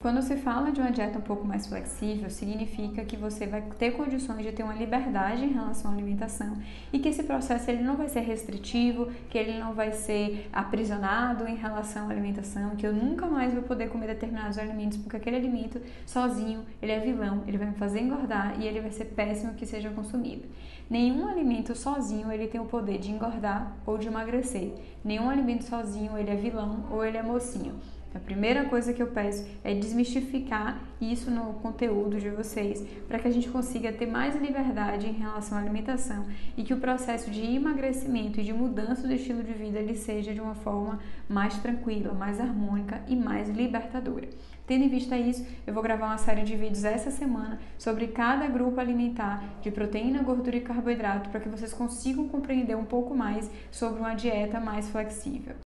Quando se fala de uma dieta um pouco mais flexível, significa que você vai ter condições de ter uma liberdade em relação à alimentação e que esse processo ele não vai ser restritivo, que ele não vai ser aprisionado em relação à alimentação, que eu nunca mais vou poder comer determinados alimentos porque aquele alimento sozinho ele é vilão, ele vai me fazer engordar e ele vai ser péssimo que seja consumido. Nenhum alimento sozinho ele tem o poder de engordar ou de emagrecer. Nenhum alimento sozinho ele é vilão ou ele é mocinho. A primeira coisa que eu peço é desmistificar isso no conteúdo de vocês, para que a gente consiga ter mais liberdade em relação à alimentação e que o processo de emagrecimento e de mudança do estilo de vida ele seja de uma forma mais tranquila, mais harmônica e mais libertadora. Tendo em vista isso, eu vou gravar uma série de vídeos essa semana sobre cada grupo alimentar de proteína, gordura e carboidrato para que vocês consigam compreender um pouco mais sobre uma dieta mais flexível.